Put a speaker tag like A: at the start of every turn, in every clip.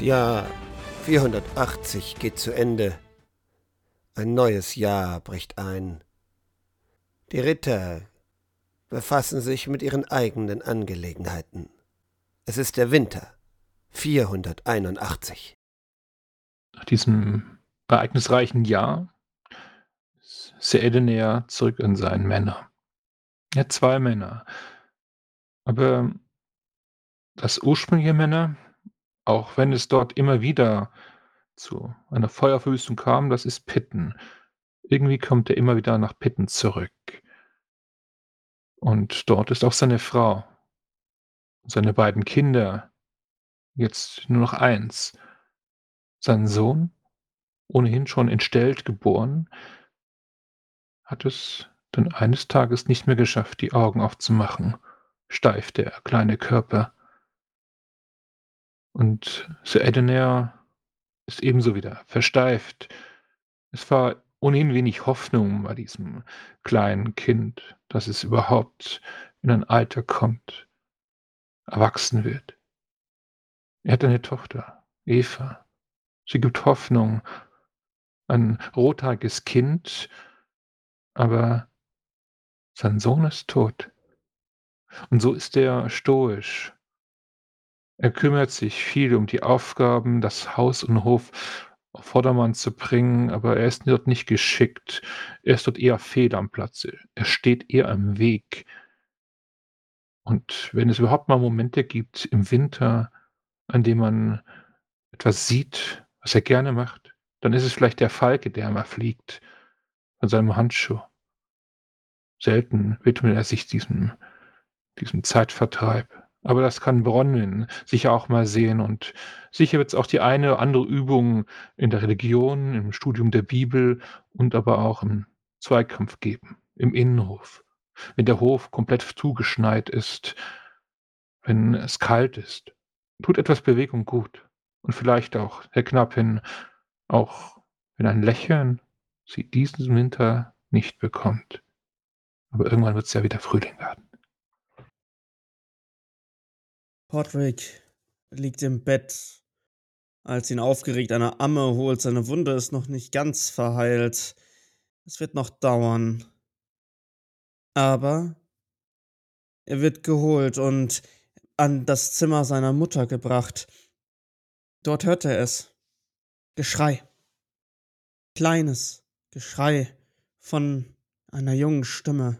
A: Jahr 480 geht zu Ende. Ein neues Jahr bricht ein. Die Ritter befassen sich mit ihren eigenen Angelegenheiten. Es ist der Winter 481.
B: Nach diesem ereignisreichen Jahr ist Sir Edener zurück in seinen Männer. Er hat zwei Männer. Aber das ursprüngliche Männer, auch wenn es dort immer wieder zu einer Feuerverwüstung kam, das ist Pitten. Irgendwie kommt er immer wieder nach Pitten zurück. Und dort ist auch seine Frau seine beiden Kinder. Jetzt nur noch eins. Sein Sohn, ohnehin schon entstellt geboren, hat es dann eines Tages nicht mehr geschafft, die Augen aufzumachen. Steif der kleine Körper. Und Sir Edener ist ebenso wieder versteift. Es war ohnehin wenig Hoffnung bei diesem kleinen Kind, dass es überhaupt in ein Alter kommt, erwachsen wird. Er hat eine Tochter, Eva. Sie gibt Hoffnung, ein rothaariges Kind, aber sein Sohn ist tot. Und so ist er stoisch. Er kümmert sich viel um die Aufgaben, das Haus und Hof auf Vordermann zu bringen, aber er ist dort nicht geschickt. Er ist dort eher fehl am Platze. Er steht eher am Weg. Und wenn es überhaupt mal Momente gibt im Winter, an dem man etwas sieht, was er gerne macht, dann ist es vielleicht der Falke, der mal fliegt von seinem Handschuh. Selten widmet er sich diesem, diesem Zeitvertreib. Aber das kann Bronwyn sicher auch mal sehen und sicher wird es auch die eine oder andere Übung in der Religion, im Studium der Bibel und aber auch im Zweikampf geben, im Innenhof. Wenn der Hof komplett zugeschneit ist, wenn es kalt ist, tut etwas Bewegung gut. Und vielleicht auch, Herr Knappin, auch wenn ein Lächeln sie diesen Winter nicht bekommt. Aber irgendwann wird es ja wieder Frühling werden.
C: Podrick liegt im Bett, als ihn aufgeregt eine Amme holt. Seine Wunde ist noch nicht ganz verheilt. Es wird noch dauern. Aber er wird geholt und an das Zimmer seiner Mutter gebracht. Dort hört er es. Geschrei. Kleines Geschrei von einer jungen Stimme.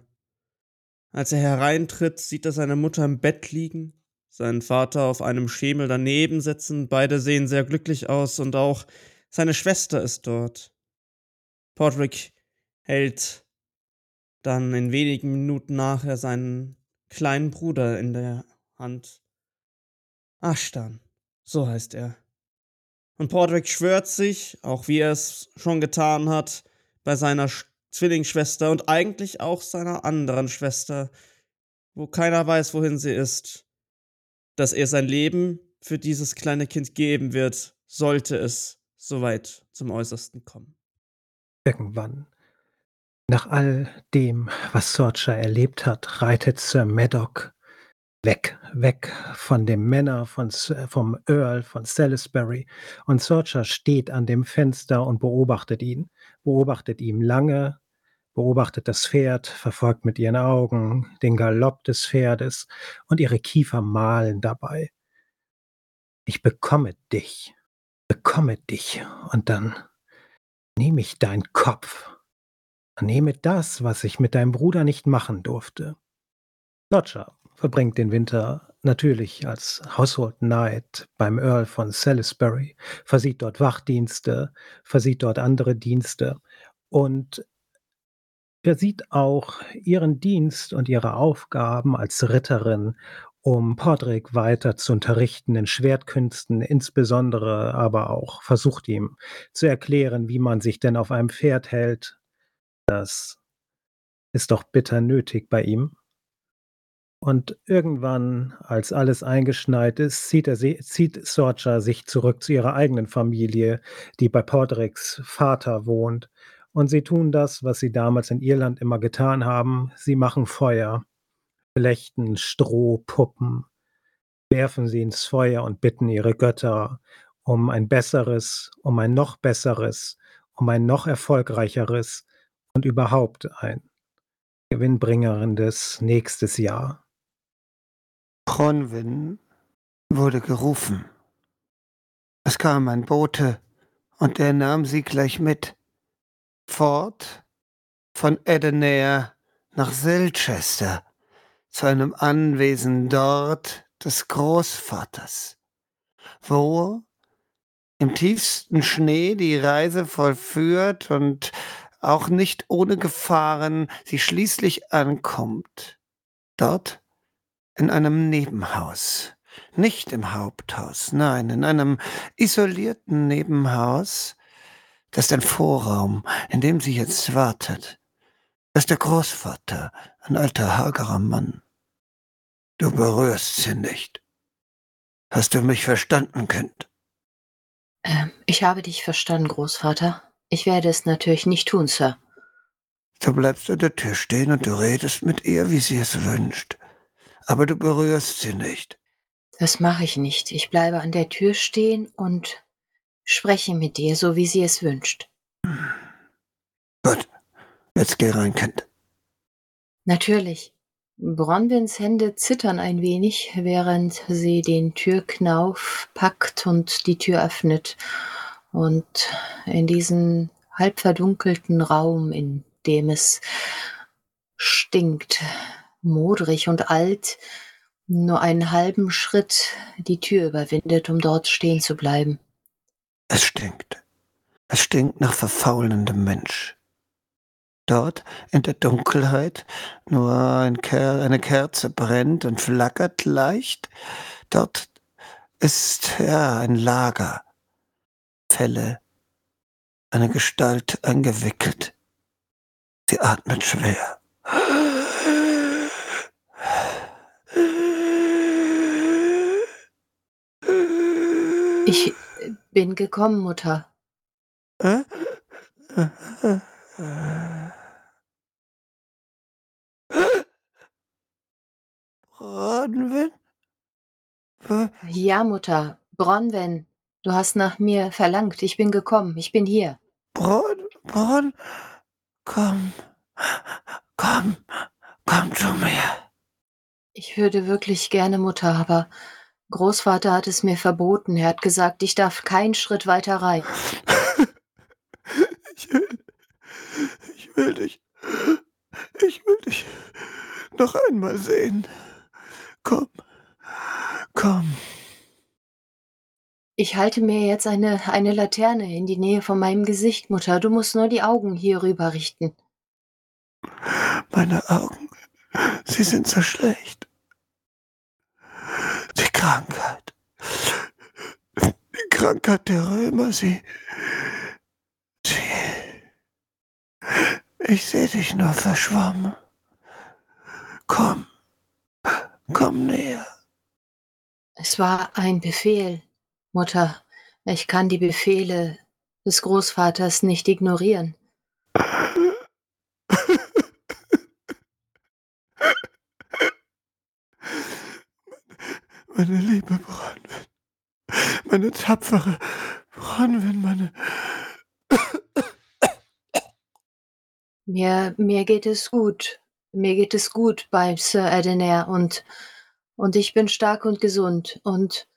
C: Als er hereintritt, sieht er seine Mutter im Bett liegen seinen Vater auf einem Schemel daneben sitzen. Beide sehen sehr glücklich aus und auch seine Schwester ist dort. Podrick hält dann in wenigen Minuten nachher seinen kleinen Bruder in der Hand. Ashtan, so heißt er. Und Podrick schwört sich, auch wie er es schon getan hat, bei seiner Zwillingsschwester und eigentlich auch seiner anderen Schwester, wo keiner weiß, wohin sie ist, dass er sein Leben für dieses kleine Kind geben wird, sollte es soweit zum Äußersten kommen.
D: Irgendwann, nach all dem, was Sorcha erlebt hat, reitet Sir Maddock weg, weg von dem Männer, von, vom Earl von Salisbury. Und Sorcha steht an dem Fenster und beobachtet ihn, beobachtet ihn lange, beobachtet das Pferd, verfolgt mit ihren Augen den Galopp des Pferdes und ihre Kiefer malen dabei. Ich bekomme dich, bekomme dich und dann nehme ich deinen Kopf, nehme das, was ich mit deinem Bruder nicht machen durfte. Dodger verbringt den Winter natürlich als Household Knight beim Earl von Salisbury, versieht dort Wachdienste, versieht dort andere Dienste und er sieht auch ihren Dienst und ihre Aufgaben als Ritterin, um Podrick weiter zu unterrichten in Schwertkünsten, insbesondere aber auch versucht ihm zu erklären, wie man sich denn auf einem Pferd hält. Das ist doch bitter nötig bei ihm. Und irgendwann, als alles eingeschneit ist, zieht, er, zieht Sorcha sich zurück zu ihrer eigenen Familie, die bei Podricks Vater wohnt und sie tun das, was sie damals in Irland immer getan haben. Sie machen Feuer, flechten Strohpuppen, werfen sie ins Feuer und bitten ihre Götter um ein besseres, um ein noch besseres, um ein noch erfolgreicheres und überhaupt ein gewinnbringerendes nächstes Jahr.
A: Bronwyn wurde gerufen. Es kam ein Bote, und der nahm sie gleich mit. Fort von Edenair nach Silchester, zu einem Anwesen dort des Großvaters, wo im tiefsten Schnee die Reise vollführt und auch nicht ohne Gefahren sie schließlich ankommt. Dort in einem Nebenhaus, nicht im Haupthaus, nein, in einem isolierten Nebenhaus, das ist ein Vorraum, in dem sie jetzt wartet. Das ist der Großvater, ein alter, hagerer Mann. Du berührst sie nicht. Hast du mich verstanden, Kind?
E: Ähm, ich habe dich verstanden, Großvater. Ich werde es natürlich nicht tun, Sir.
A: Du bleibst an der Tür stehen und du redest mit ihr, wie sie es wünscht. Aber du berührst sie nicht.
E: Das mache ich nicht. Ich bleibe an der Tür stehen und spreche mit dir, so wie sie es wünscht.
A: Gut, jetzt geh rein, Kind.
E: Natürlich. Bronwyns Hände zittern ein wenig, während sie den Türknauf packt und die Tür öffnet. Und in diesen halb verdunkelten Raum, in dem es stinkt, modrig und alt, nur einen halben Schritt die Tür überwindet, um dort stehen zu bleiben.
A: Es stinkt. Es stinkt nach verfaulendem Mensch. Dort in der Dunkelheit nur ein Ker eine Kerze brennt und flackert leicht. Dort ist ja ein Lager. Felle, eine Gestalt eingewickelt. Sie atmet schwer.
E: Ich bin gekommen, Mutter.
A: Bronwyn?
E: Ja, Mutter. Bronwen, du hast nach mir verlangt. Ich bin gekommen. Ich bin hier.
A: Bron, Bron, komm, komm, komm zu mir.
E: Ich würde wirklich gerne, Mutter, aber Großvater hat es mir verboten. Er hat gesagt, ich darf keinen Schritt weiter rein.
A: ich will, ich will dich, ich will dich noch einmal sehen. Komm, komm.
E: Ich halte mir jetzt eine, eine Laterne in die Nähe von meinem Gesicht, Mutter. Du musst nur die Augen hier rüber richten.
A: Meine Augen, sie sind so schlecht. Krankheit. Die Krankheit der Römer, sie. Sie. Ich sehe dich nur verschwommen. Komm. Komm näher.
E: Es war ein Befehl, Mutter. Ich kann die Befehle des Großvaters nicht ignorieren.
A: Meine liebe Bronwyn, meine tapfere Bronwyn, meine.
E: Mir, mir geht es gut. Mir geht es gut bei Sir Edenair und, und ich bin stark und gesund und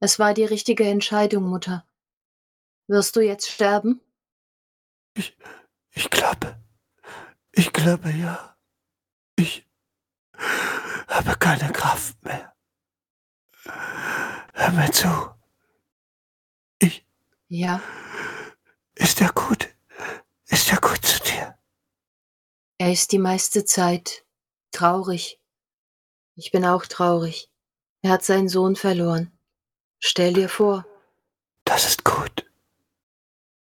E: es war die richtige Entscheidung, Mutter. Wirst du jetzt sterben?
A: Ich, ich glaube, ich glaube ja. Ich habe keine Kraft mehr. Hör mir zu.
E: Ja.
A: Ist er gut? Ist er gut zu dir?
E: Er ist die meiste Zeit traurig. Ich bin auch traurig. Er hat seinen Sohn verloren. Stell dir vor.
A: Das ist gut.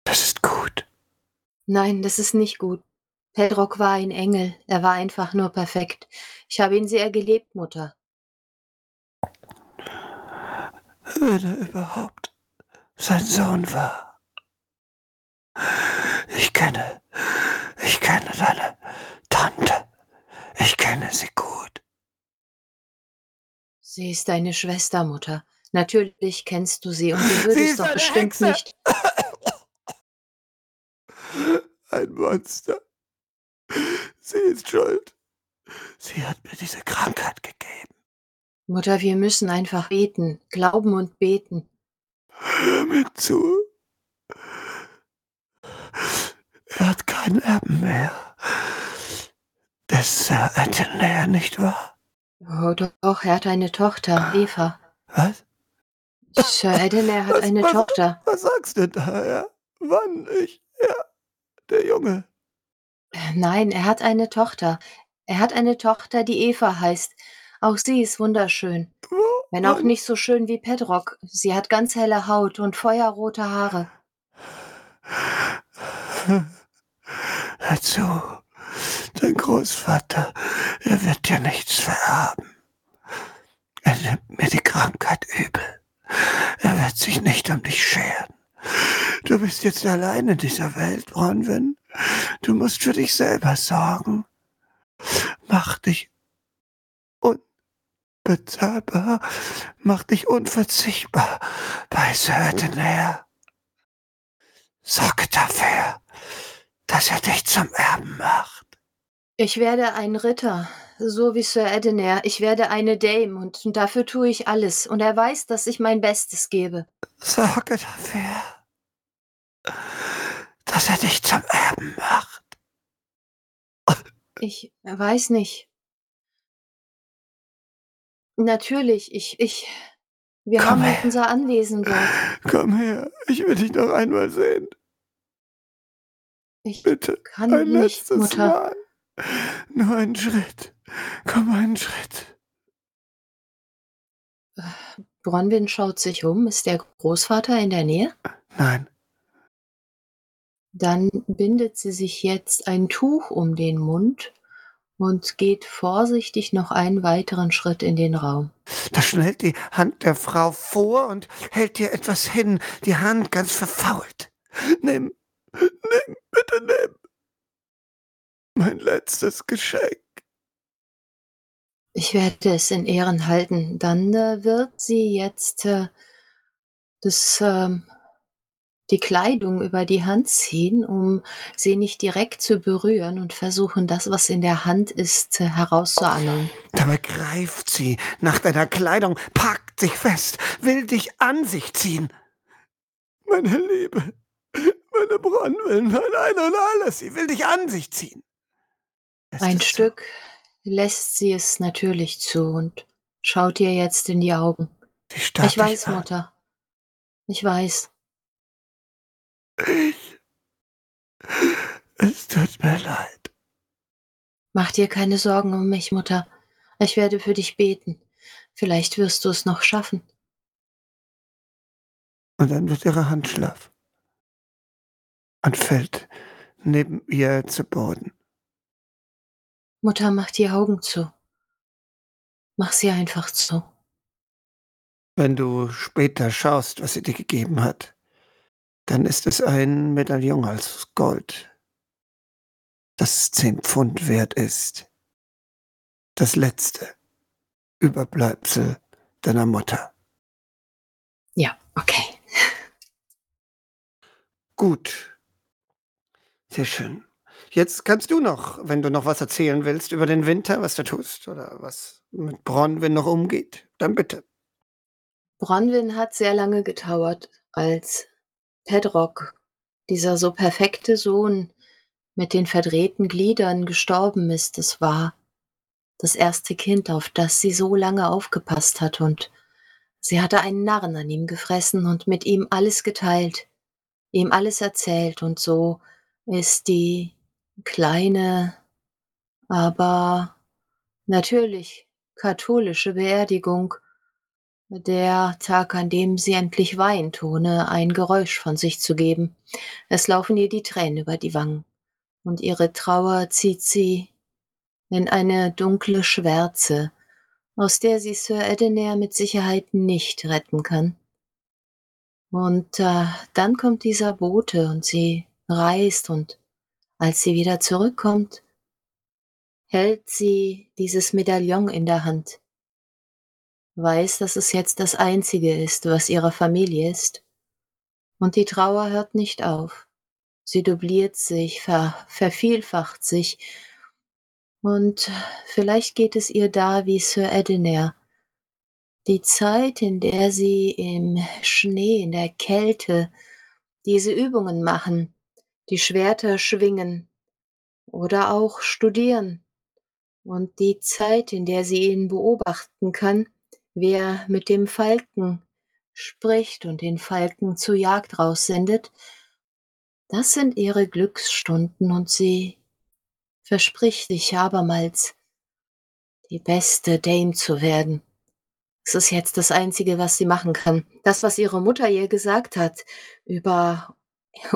A: Das ist gut.
E: Nein, das ist nicht gut. Pedrock war ein Engel. Er war einfach nur perfekt. Ich habe ihn sehr geliebt, Mutter.
A: Wenn er überhaupt sein Sohn war. Ich kenne, ich kenne deine Tante. Ich kenne sie gut.
E: Sie ist deine Schwester, Mutter. Natürlich kennst du sie und du
A: Sie
E: würdest
A: ist
E: doch bestimmt
A: Hexe!
E: nicht.
A: Ein Monster. Sie ist schuld. Sie hat mir diese Krankheit gegeben.
E: Mutter, wir müssen einfach beten, glauben und beten.
A: Hör mir zu. Er hat keinen Erben mehr. Der Sir Athenäer, nicht wahr?
E: Oh, doch, er hat eine Tochter, Eva.
A: Was?
E: Sir Edener hat
A: Was-
E: eine
A: was-
E: Tochter.
A: Was sagst du da, ja? Wann? Ich? Ja, der Junge.
E: Nein, er hat eine Tochter. Er hat eine Tochter, die Eva heißt. Auch sie ist wunderschön.
A: Wo?
E: Wenn auch
A: Wann?
E: nicht so schön wie Pedrock. Sie hat ganz helle Haut und feuerrote Haare.
A: Hör zu, dein Großvater, er wird dir nichts vererben. Er nimmt mir die Krankheit übel. Er wird sich nicht um dich scheren. Du bist jetzt allein in dieser Welt, Bronwyn. Du musst für dich selber sorgen. Mach dich unbezahlbar, mach dich unverzichtbar bei Södener. Sorge dafür, dass er dich zum Erben macht.
E: Ich werde ein Ritter, so wie Sir Edener. Ich werde eine Dame und dafür tue ich alles. Und er weiß, dass ich mein Bestes gebe.
A: Sorge dafür, dass er dich zum Erben macht.
E: Ich weiß nicht. Natürlich, ich, ich. Wir
A: Komm
E: haben
A: her.
E: unser Anwesen dort.
A: Komm her, ich will dich noch einmal sehen.
E: Ich
A: Bitte,
E: kann
A: ein
E: nicht,
A: letztes
E: Mutter.
A: Mal. Nur einen Schritt. Komm einen Schritt.
E: Bronwyn schaut sich um. Ist der Großvater in der Nähe?
A: Nein,
E: Dann bindet sie sich jetzt ein Tuch um den Mund und geht vorsichtig noch einen weiteren Schritt in den Raum.
A: da schnellt die Hand der Frau vor und hält dir etwas hin, die Hand ganz verfault. Nimm, nimm, bitte nimm. Mein letztes Geschenk.
E: Ich werde es in Ehren halten. Dann äh, wird sie jetzt äh, das, ähm, die Kleidung über die Hand ziehen, um sie nicht direkt zu berühren und versuchen, das, was in der Hand ist, äh, herauszuangeln.
A: Dabei greift sie nach deiner Kleidung, packt sich fest, will dich an sich ziehen. Meine Liebe, meine Bronwyn, mein Ein und alles, sie will dich an sich ziehen. Es
E: Ein Stück lässt sie es natürlich zu und schaut ihr jetzt in die Augen. Ich weiß. Mutter. Ich weiß.
A: Ich. Es tut mir leid.
E: Mach dir keine Sorgen um mich, Mutter. Ich werde für dich beten. Vielleicht wirst du es noch schaffen.
A: Und dann wird ihre Hand schlaff und fällt neben ihr zu Boden.
E: Mutter, mach die Augen zu. Mach sie einfach zu.
A: Wenn du später schaust, was sie dir gegeben hat, dann ist es ein Medaillon aus Gold, das zehn Pfund wert ist. Das letzte Überbleibsel deiner Mutter.
E: Ja, okay.
A: Gut. Sehr schön. Jetzt kannst du noch, wenn du noch was erzählen willst über den Winter, was du tust oder was mit Bronwyn noch umgeht, dann bitte.
E: Bronwyn hat sehr lange getauert, als Pedrock, dieser so perfekte Sohn mit den verdrehten Gliedern, gestorben ist. Es war das erste Kind, auf das sie so lange aufgepasst hat, und sie hatte einen Narren an ihm gefressen und mit ihm alles geteilt, ihm alles erzählt, und so ist die kleine, aber natürlich katholische Beerdigung der Tag, an dem sie endlich weint, ohne ein Geräusch von sich zu geben. Es laufen ihr die Tränen über die Wangen, und ihre Trauer zieht sie in eine dunkle Schwärze, aus der sie Sir Edener mit Sicherheit nicht retten kann. Und äh, dann kommt dieser Bote und sie reist und als sie wieder zurückkommt, hält sie dieses Medaillon in der Hand. Weiß, dass es jetzt das Einzige ist, was ihrer Familie ist. Und die Trauer hört nicht auf. Sie dubliert sich, ver vervielfacht sich. Und vielleicht geht es ihr da wie Sir Edener. Die Zeit, in der sie im Schnee, in der Kälte diese Übungen machen, die Schwerter schwingen oder auch studieren. Und die Zeit, in der sie ihn beobachten kann, wer mit dem Falken spricht und den Falken zur Jagd raussendet, das sind ihre Glücksstunden und sie verspricht sich abermals, die beste Dame zu werden. Es ist jetzt das Einzige, was sie machen kann. Das, was ihre Mutter ihr gesagt hat über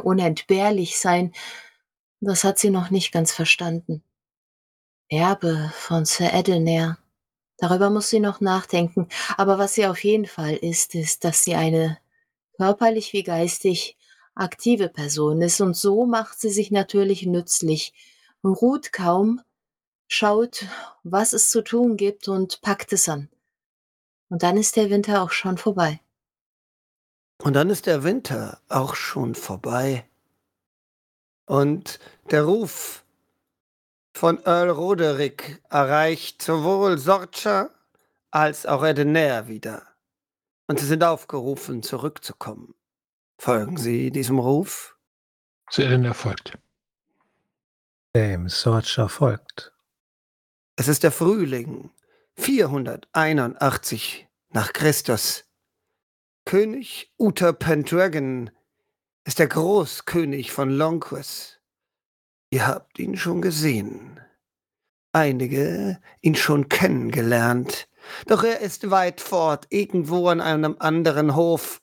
E: unentbehrlich sein, das hat sie noch nicht ganz verstanden. Erbe von Sir Edelnair. Darüber muss sie noch nachdenken. Aber was sie auf jeden Fall ist, ist, dass sie eine körperlich wie geistig aktive Person ist. Und so macht sie sich natürlich nützlich, ruht kaum, schaut, was es zu tun gibt und packt es an. Und dann ist der Winter auch schon vorbei.
A: Und dann ist der Winter auch schon vorbei. Und der Ruf von Earl Roderick erreicht sowohl Sorcha als auch Edenair wieder. Und sie sind aufgerufen, zurückzukommen. Folgen Sie diesem Ruf?
B: Zu Edenair folgt.
D: Dem Sorcha folgt.
A: Es ist der Frühling 481 nach Christus. König Uther Pendragon ist der Großkönig von Longquist. Ihr habt ihn schon gesehen. Einige ihn schon kennengelernt. Doch er ist weit fort, irgendwo an einem anderen Hof.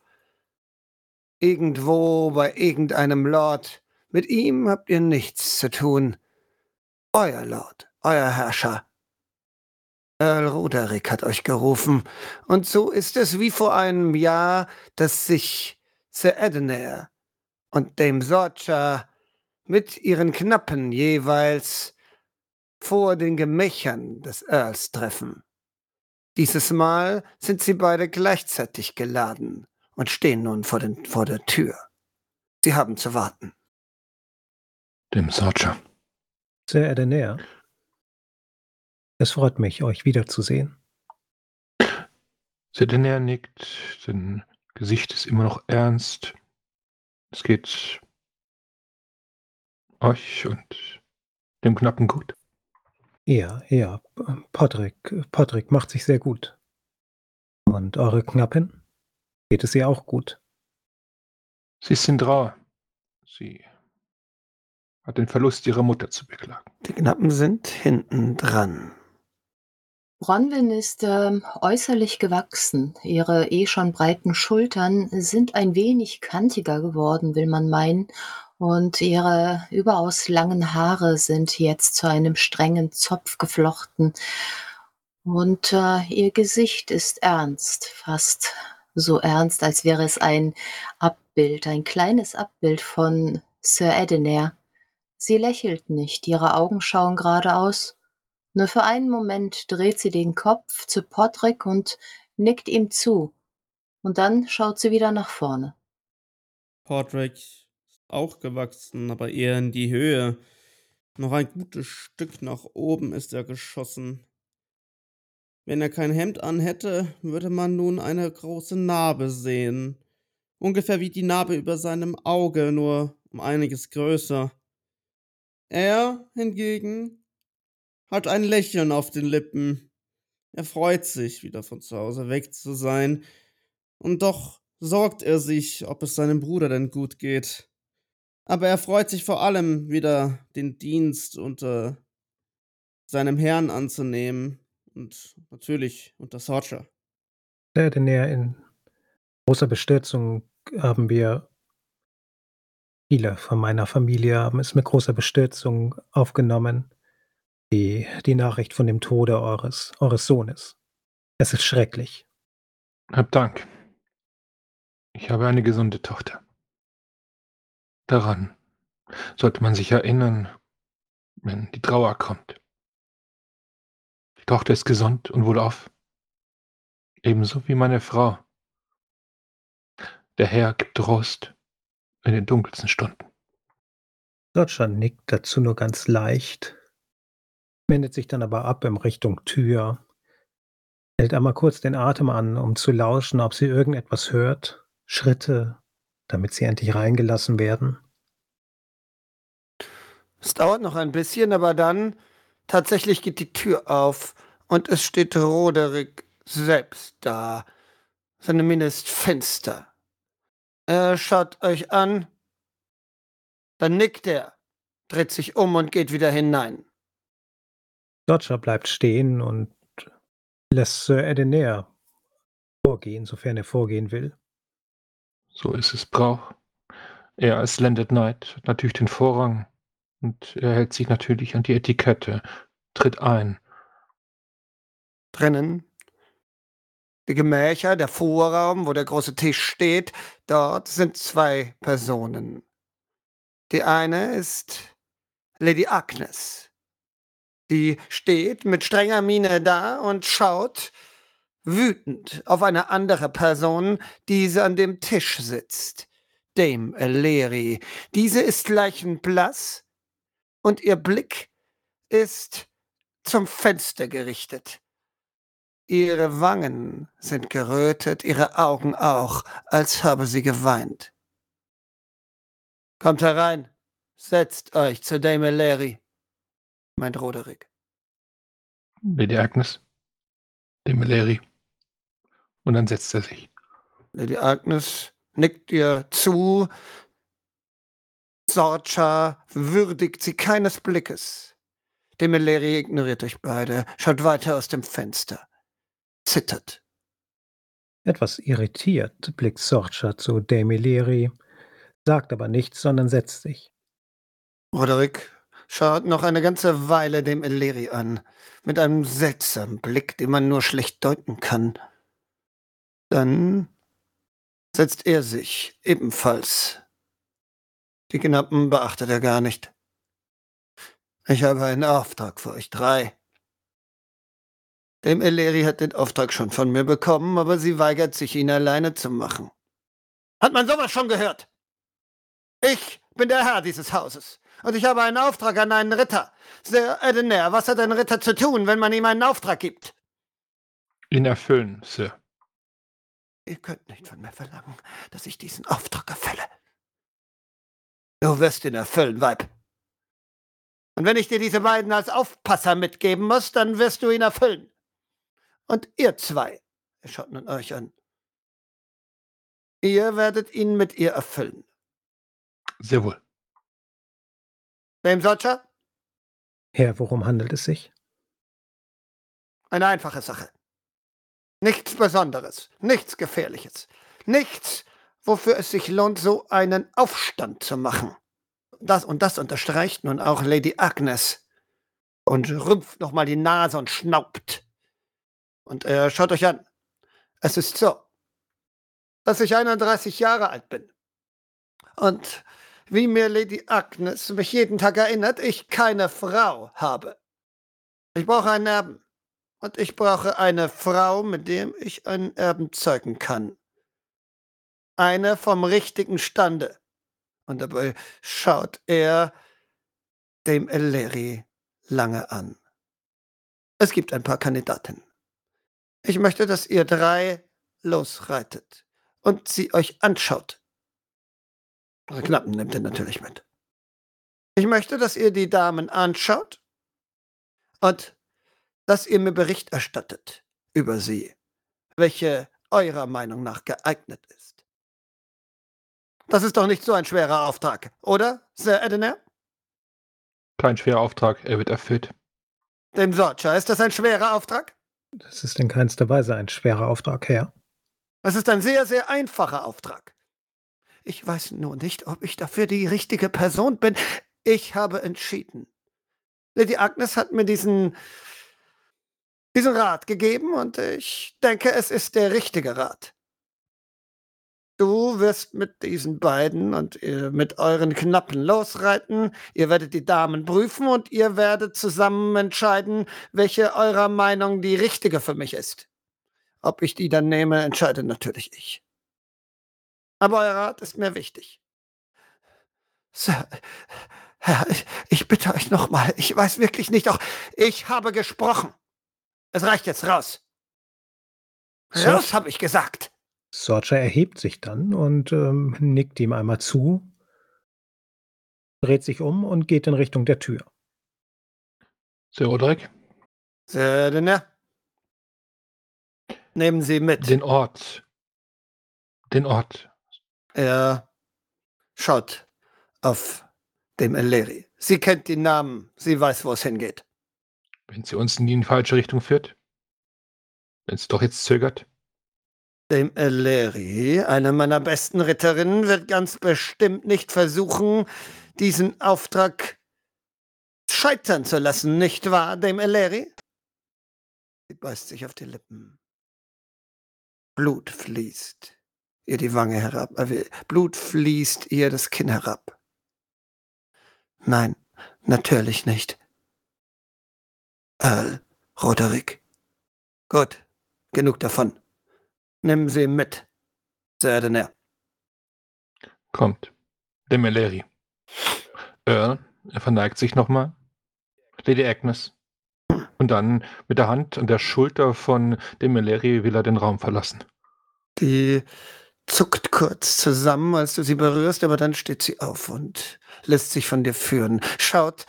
A: Irgendwo bei irgendeinem Lord. Mit ihm habt ihr nichts zu tun. Euer Lord, euer Herrscher. Earl Roderick hat euch gerufen. Und so ist es wie vor einem Jahr, dass sich Sir Edenair und Dame Sorcha mit ihren Knappen jeweils vor den Gemächern des Earls treffen. Dieses Mal sind sie beide gleichzeitig geladen und stehen nun vor, den, vor der Tür. Sie haben zu warten.
B: Dem Sorcha.
D: Sehr Edenair. Es freut mich, euch wiederzusehen.
B: Sedenair nickt, sein Gesicht ist immer noch ernst. Es geht euch und dem Knappen gut.
D: Ja, ja, Patrick, Patrick macht sich sehr gut. Und eure Knappin? Geht es ihr auch gut?
B: Sie ist in Trauer. Sie hat den Verlust ihrer Mutter zu beklagen.
A: Die Knappen sind hinten dran.
E: Bronwyn ist ähm, äußerlich gewachsen. Ihre eh schon breiten Schultern sind ein wenig kantiger geworden, will man meinen. Und ihre überaus langen Haare sind jetzt zu einem strengen Zopf geflochten. Und äh, ihr Gesicht ist ernst, fast so ernst, als wäre es ein Abbild, ein kleines Abbild von Sir Edenair. Sie lächelt nicht, ihre Augen schauen geradeaus nur für einen Moment dreht sie den Kopf zu Podrick und nickt ihm zu. Und dann schaut sie wieder nach vorne.
C: Podrick ist auch gewachsen, aber eher in die Höhe. Noch ein gutes Stück nach oben ist er geschossen. Wenn er kein Hemd an hätte, würde man nun eine große Narbe sehen. Ungefähr wie die Narbe über seinem Auge, nur um einiges größer. Er hingegen hat ein Lächeln auf den Lippen. Er freut sich, wieder von zu Hause weg zu sein. Und doch sorgt er sich, ob es seinem Bruder denn gut geht. Aber er freut sich vor allem, wieder den Dienst unter seinem Herrn anzunehmen. Und natürlich unter Sorcha.
D: Ja, denn ja, in großer Bestürzung haben wir viele von meiner Familie haben es mit großer Bestürzung aufgenommen die die Nachricht von dem Tode eures eures Sohnes. Es ist schrecklich.
B: Hab Dank. Ich habe eine gesunde Tochter. Daran sollte man sich erinnern, wenn die Trauer kommt. Die Tochter ist gesund und wohlauf. Ebenso wie meine Frau. Der Herr gibt Trost in den dunkelsten Stunden.
D: Roger nickt dazu nur ganz leicht, wendet sich dann aber ab in Richtung Tür, hält einmal kurz den Atem an, um zu lauschen, ob sie irgendetwas hört, Schritte, damit sie endlich reingelassen werden.
A: Es dauert noch ein bisschen, aber dann tatsächlich geht die Tür auf und es steht Roderick selbst da. Seine Miene ist finster. Er schaut euch an, dann nickt er, dreht sich um und geht wieder hinein.
D: Dodger bleibt stehen und lässt Sir Edenair vorgehen, sofern er vorgehen will.
B: So ist es Brauch. Er als Landed Knight hat natürlich den Vorrang und er hält sich natürlich an die Etikette, tritt ein.
A: Drinnen die Gemächer, der Vorraum, wo der große Tisch steht, dort sind zwei Personen. Die eine ist Lady Agnes. Die steht mit strenger Miene da und schaut wütend auf eine andere Person, die an dem Tisch sitzt. Dame Eleri. Diese ist leichenblass und ihr Blick ist zum Fenster gerichtet. Ihre Wangen sind gerötet, ihre Augen auch, als habe sie geweint. Kommt herein, setzt euch zu Dame Larry, meint Roderick.
B: Lady Agnes, Dame Larry. Und dann setzt er sich.
A: Lady Agnes nickt ihr zu. Sorcha würdigt sie keines Blickes. Demeleri ignoriert euch beide, schaut weiter aus dem Fenster zittert.
D: Etwas irritiert blickt Sorcha zu Demileri, sagt aber nichts, sondern setzt sich.
A: Roderick schaut noch eine ganze Weile dem Eleri an, mit einem seltsamen Blick, den man nur schlecht deuten kann. Dann setzt er sich ebenfalls. Die Knappen beachtet er gar nicht. Ich habe einen Auftrag für euch drei. Dem Eleri hat den Auftrag schon von mir bekommen, aber sie weigert sich, ihn alleine zu machen. Hat man sowas schon gehört? Ich bin der Herr dieses Hauses. Und ich habe einen Auftrag an einen Ritter. Sir Edener, was hat ein Ritter zu tun, wenn man ihm einen Auftrag gibt?
B: Ihn erfüllen, Sir.
A: Ihr könnt nicht von mir verlangen, dass ich diesen Auftrag erfülle. Du wirst ihn erfüllen, Weib. Und wenn ich dir diese beiden als Aufpasser mitgeben muss, dann wirst du ihn erfüllen. Und ihr zwei, er schaut nun euch an, ihr werdet ihn mit ihr erfüllen.
B: Sehr wohl.
A: Wem Socha?
D: Herr, worum handelt es sich?
A: Eine einfache Sache. Nichts Besonderes, nichts Gefährliches, nichts, wofür es sich lohnt, so einen Aufstand zu machen. Das und das unterstreicht nun auch Lady Agnes und rümpft nochmal die Nase und schnaubt. Und äh, schaut euch an. Es ist so, dass ich 31 Jahre alt bin. Und wie mir Lady Agnes mich jeden Tag erinnert, ich keine Frau habe. Ich brauche einen Erben. Und ich brauche eine Frau, mit dem ich einen Erben zeugen kann. Eine vom richtigen Stande. Und dabei schaut er dem Eleri lange an. Es gibt ein paar Kandidatinnen. Ich möchte, dass ihr drei losreitet und sie euch anschaut. Eure Knappen nimmt ihr natürlich mit. Ich möchte, dass ihr die Damen anschaut und dass ihr mir Bericht erstattet über sie, welche eurer Meinung nach geeignet ist. Das ist doch nicht so ein schwerer Auftrag, oder, Sir Edener?
B: Kein schwerer Auftrag, er wird erfüllt.
A: Dem Sorcha, ist das ein schwerer Auftrag?
D: Das ist in keinster Weise ein schwerer Auftrag, Herr.
A: Es ist ein sehr, sehr einfacher Auftrag. Ich weiß nur nicht, ob ich dafür die richtige Person bin. Ich habe entschieden. Lady Agnes hat mir diesen, diesen Rat gegeben und ich denke, es ist der richtige Rat. Du wirst mit diesen beiden und mit euren Knappen losreiten. Ihr werdet die Damen prüfen und ihr werdet zusammen entscheiden, welche eurer Meinung die richtige für mich ist. Ob ich die dann nehme, entscheide natürlich ich. Aber euer Rat ist mir wichtig. Sir, Herr, ich, ich bitte euch nochmal, ich weiß wirklich nicht, doch ich habe gesprochen. Es reicht jetzt raus. Raus, habe ich gesagt.
D: Sorcha erhebt sich dann und ähm, nickt ihm einmal zu, dreht sich um und geht in Richtung der Tür.
B: Sir Roderick,
A: Sir Denner, nehmen Sie mit.
B: den Ort. Den Ort.
A: Er schaut auf dem Eleri. Sie kennt die Namen, sie weiß, wo es hingeht.
B: Wenn sie uns in die falsche Richtung führt. Wenn es doch jetzt zögert.
A: Dem Eleri, eine meiner besten Ritterinnen, wird ganz bestimmt nicht versuchen, diesen Auftrag scheitern zu lassen, nicht wahr, dem Eleri? Sie beißt sich auf die Lippen. Blut fließt ihr die Wange herab. Äh, Blut fließt ihr das Kinn herab. Nein, natürlich nicht. Earl, Roderick. Gut, genug davon. Nimm sie mit, Sir Dener.
B: Kommt. Der Meleri. Earl, er verneigt sich nochmal. Lady Agnes. Und dann mit der Hand an der Schulter von dem Meleri will er den Raum verlassen.
A: Die zuckt kurz zusammen, als du sie berührst, aber dann steht sie auf und lässt sich von dir führen. Schaut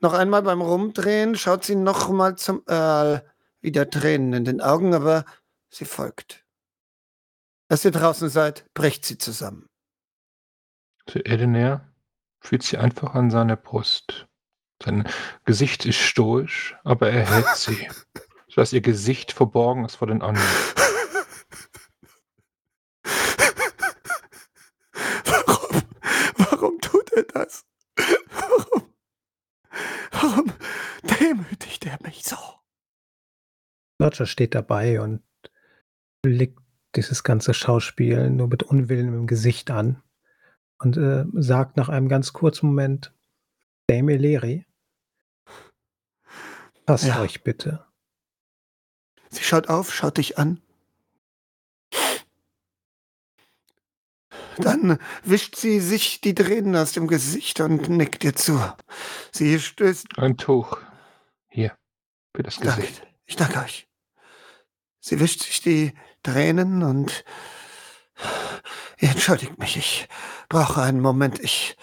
A: noch einmal beim Rumdrehen, schaut sie noch mal zum Earl, wieder Tränen in den Augen, aber sie folgt. Als ihr draußen seid, bricht sie zusammen.
B: Sir Edener fühlt sie einfach an seine Brust. Sein Gesicht ist stoisch, aber er hält sie, sodass ihr Gesicht verborgen ist vor den anderen.
A: Warum? Warum tut er das? Warum? Demütigt er mich so?
D: Roger steht dabei und blickt dieses ganze Schauspiel nur mit Unwillen im Gesicht an und äh, sagt nach einem ganz kurzen Moment, Dame Eleri, passt
A: Ja.
D: euch bitte.
A: Sie schaut auf, schaut dich an. Dann wischt sie sich die Tränen aus dem Gesicht und nickt dir zu. Sie stößt.
B: Ein Tuch. Hier. Für das
A: Danke,
B: Gesicht.
A: ich danke euch. Sie wischt sich die Tränen und. Ihr entschuldigt mich, ich brauche einen Moment. Ich.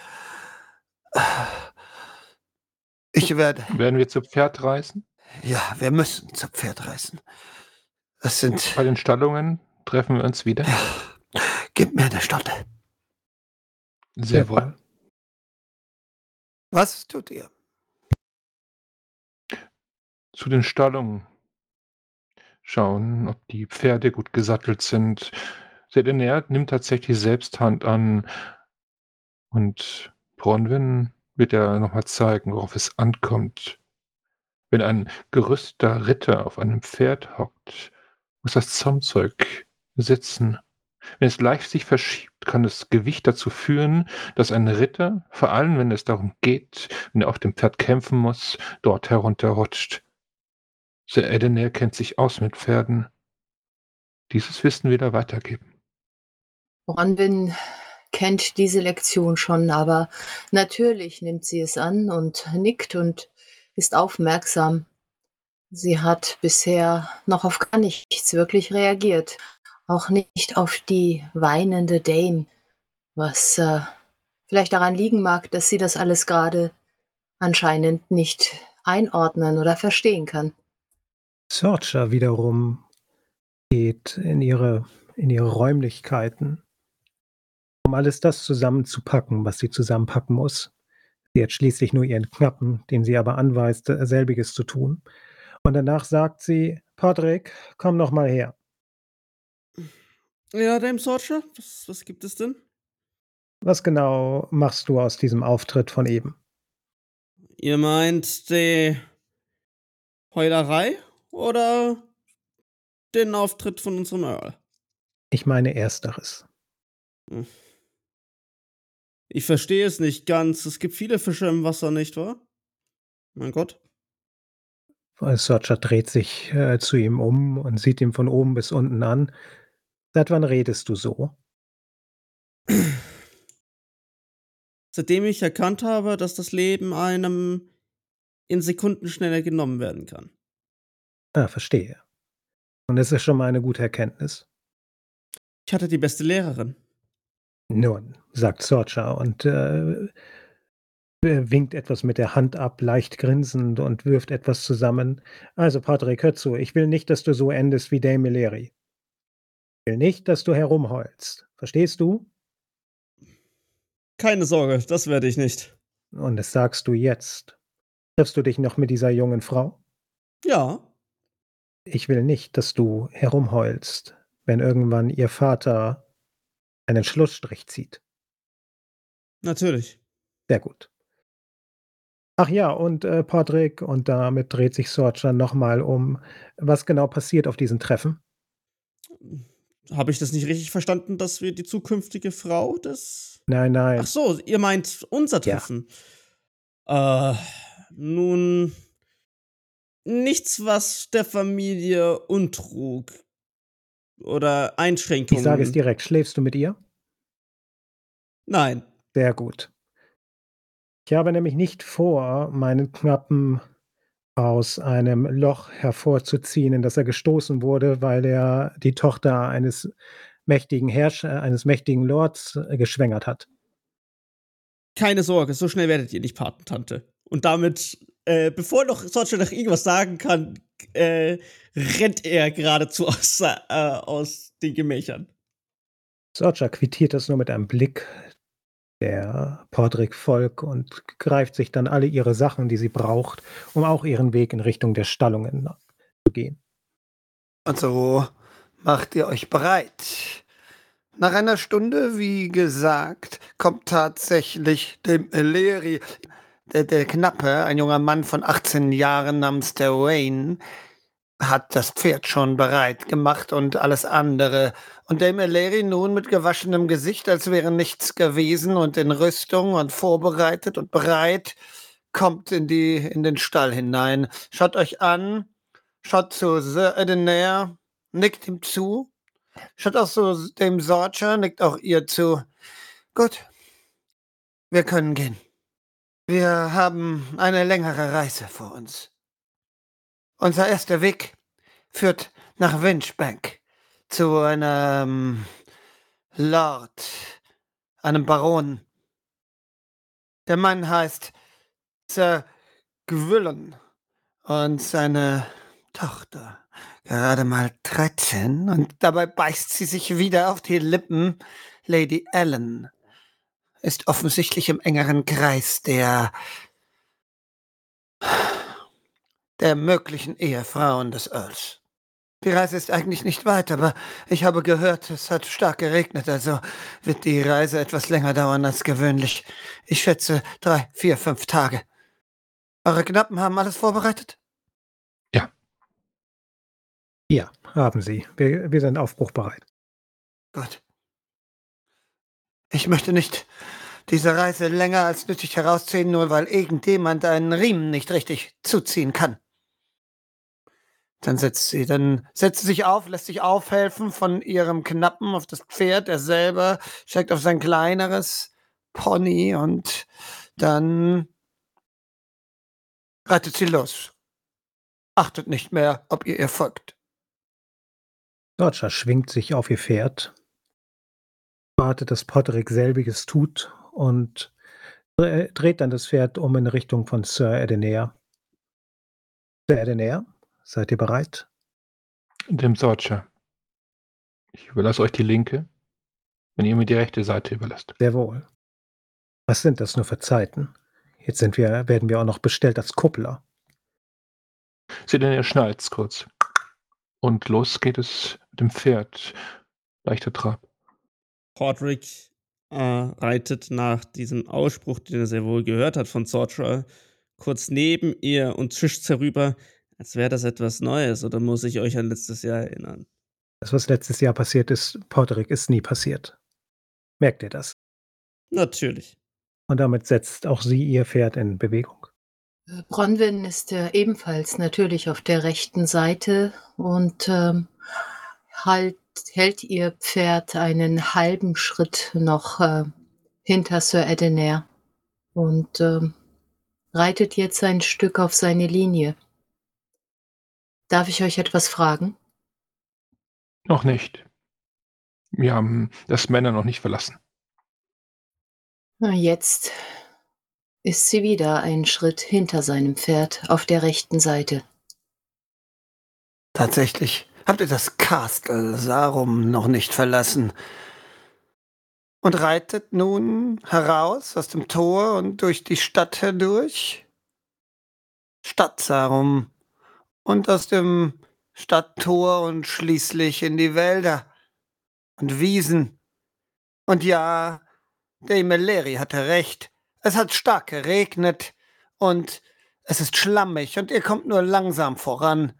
A: Ich werde.
B: Werden wir zu Pferd reisen?
A: Ja, wir müssen zu Pferd reißen. Es sind.
B: Bei den Stallungen treffen wir uns wieder.
A: Gib mir eine Stunde.
B: Sehr wohl.
A: Was tut ihr?
B: Zu den Stallungen. Schauen, ob die Pferde gut gesattelt sind. Sedener nimmt tatsächlich selbst Hand an. Und Bronwyn wird er nochmal zeigen, worauf es ankommt. Wenn ein gerüsteter Ritter auf einem Pferd hockt, muss das Zaumzeug sitzen. Wenn es leicht sich verschiebt, kann das Gewicht dazu führen, dass ein Ritter, vor allem wenn es darum geht, wenn er auf dem Pferd kämpfen muss, dort herunterrutscht. Sir Edener kennt sich aus mit Pferden. Dieses Wissen will er weitergeben.
E: Bronwyn kennt diese Lektion schon, aber natürlich nimmt sie es an und nickt und ist aufmerksam. Sie hat bisher noch auf gar nichts wirklich reagiert, auch nicht auf die weinende Dame, was äh, vielleicht daran liegen mag, dass sie das alles gerade anscheinend nicht einordnen oder verstehen kann.
D: Sorcha wiederum geht in ihre, in ihre Räumlichkeiten, um alles das zusammenzupacken, was sie zusammenpacken muss. Sie hat schließlich nur ihren Knappen, den sie aber anweist, selbiges zu tun. Und danach sagt sie, Patrick, komm noch mal her.
C: Ja, Dame Sorcha, was, was gibt es denn?
D: Was genau machst du aus diesem Auftritt von eben?
C: Ihr meint die Heulerei oder den Auftritt von unserem Earl?
D: Ich meine ersteres.
C: Hm. Ich verstehe es nicht ganz. Es gibt viele Fische im Wasser, nicht wahr? Mein Gott.
D: Searcher dreht sich äh, zu ihm um und sieht ihn von oben bis unten an. Seit wann redest du so?
C: Seitdem ich erkannt habe, dass das Leben einem in Sekunden schneller genommen werden kann.
D: Ah, verstehe. Und das ist schon mal eine gute Erkenntnis.
C: Ich hatte die beste Lehrerin.
D: Nun, sagt Sorcha und äh, winkt etwas mit der Hand ab, leicht grinsend und wirft etwas zusammen. Also, Patrick, hör zu, ich will nicht, dass du so endest wie Dame Meleri. Ich will nicht, dass du herumheulst. Verstehst du?
C: Keine Sorge, das werde ich nicht.
D: Und das sagst du jetzt. Triffst du dich noch mit dieser jungen Frau?
C: Ja.
D: Ich will nicht, dass du herumheulst, wenn irgendwann ihr Vater einen Schlussstrich zieht.
C: Natürlich.
D: Sehr gut. Ach ja, und äh, Patrick, und damit dreht sich Sorcha nochmal um. Was genau passiert auf diesen Treffen?
C: Habe ich das nicht richtig verstanden, dass wir die zukünftige Frau des.
D: Nein, nein.
C: Ach so, ihr meint unser Treffen. Ja. Äh, nun. Nichts, was der Familie untrug. Oder Einschränkungen.
D: Ich sage es direkt. Schläfst du mit ihr?
C: Nein.
D: Sehr gut. Ich habe nämlich nicht vor, meinen Knappen aus einem Loch hervorzuziehen, in das er gestoßen wurde, weil er die Tochter eines mächtigen Herrscher, eines mächtigen Lords äh, geschwängert hat.
C: Keine Sorge, so schnell werdet ihr nicht Patentante. Und damit, äh, bevor noch Sorge noch irgendwas sagen kann, äh, rennt er geradezu aus, äh, aus den Gemächern.
D: Sorcha quittiert das nur mit einem Blick, der Podrick folgt und greift sich dann alle ihre Sachen, die sie braucht, um auch ihren Weg in Richtung der Stallungen zu gehen.
A: Und so macht ihr euch bereit. Nach einer Stunde, wie gesagt, kommt tatsächlich dem Eleri, der, der Knappe, ein junger Mann von 18 Jahren namens der Wayne, hat das Pferd schon bereit gemacht und alles andere. Und Dame Eleri nun mit gewaschenem Gesicht, als wäre nichts gewesen und in Rüstung und vorbereitet und bereit, kommt in, die, in den Stall hinein. Schaut euch an, schaut zu Sir Edenair, nickt ihm zu. Schaut auch zu dem Sorcher, nickt auch ihr zu. Gut, wir können gehen. Wir haben eine längere Reise vor uns. Unser erster Weg führt nach Winchbank zu einem Lord, einem Baron. Der Mann heißt Sir Gwillen und seine Tochter, gerade mal 13, und dabei beißt sie sich wieder auf die Lippen. Lady Ellen ist offensichtlich im engeren Kreis der der möglichen Ehefrauen des Earls. Die Reise ist eigentlich nicht weit, aber ich habe gehört, es hat stark geregnet, also wird die Reise etwas länger dauern als gewöhnlich. Ich schätze drei, vier, fünf Tage. Eure Knappen haben alles vorbereitet?
B: Ja.
D: Ja, haben sie. Wir, wir sind aufbruchbereit.
A: Gut. Ich möchte nicht diese Reise länger als nötig herausziehen, nur weil irgendjemand einen Riemen nicht richtig zuziehen kann. Dann setzt sie, dann setzt sie sich auf, lässt sich aufhelfen von ihrem Knappen auf das Pferd. Er selber steigt auf sein kleineres Pony und dann reitet sie los. Achtet nicht mehr, ob ihr ihr folgt.
D: Dodger schwingt sich auf ihr Pferd, wartet, dass Podrick selbiges tut und dreht dann das Pferd um in Richtung von Sir Edenair. Sir Edenair? Seid ihr bereit?
B: Dem Sorcher. Ich überlasse euch die linke, wenn ihr mir die rechte Seite überlasst.
D: Sehr wohl. Was sind das nur für Zeiten? Jetzt sind wir, werden wir auch noch bestellt als Kuppler.
B: Seht ihr, ihr schnallt kurz. Und los geht es mit dem Pferd. Leichter Trab.
C: Podrick äh, reitet nach diesem Ausspruch, den er sehr wohl gehört hat von Sorcha, kurz neben ihr und zischt herüber. Als wäre das etwas Neues oder muss ich euch an letztes Jahr erinnern?
D: Das, was letztes Jahr passiert ist, Podrick, ist nie passiert. Merkt ihr das?
C: Natürlich.
D: Und damit setzt auch sie ihr Pferd in Bewegung.
E: Bronwyn ist äh, ebenfalls natürlich auf der rechten Seite und ähm, halt, hält ihr Pferd einen halben Schritt noch äh, hinter Sir Edener und ähm, reitet jetzt ein Stück auf seine Linie. Darf ich euch etwas fragen?
B: Noch nicht. Wir haben das Männer noch nicht verlassen.
E: Jetzt ist sie wieder einen Schritt hinter seinem Pferd auf der rechten Seite.
A: Tatsächlich habt ihr das Castle Sarum noch nicht verlassen und reitet nun heraus aus dem Tor und durch die Stadt hindurch? Stadt Sarum und aus dem Stadttor und schließlich in die Wälder und Wiesen. Und ja, der Meleri hatte recht. Es hat stark geregnet und es ist schlammig und ihr kommt nur langsam voran.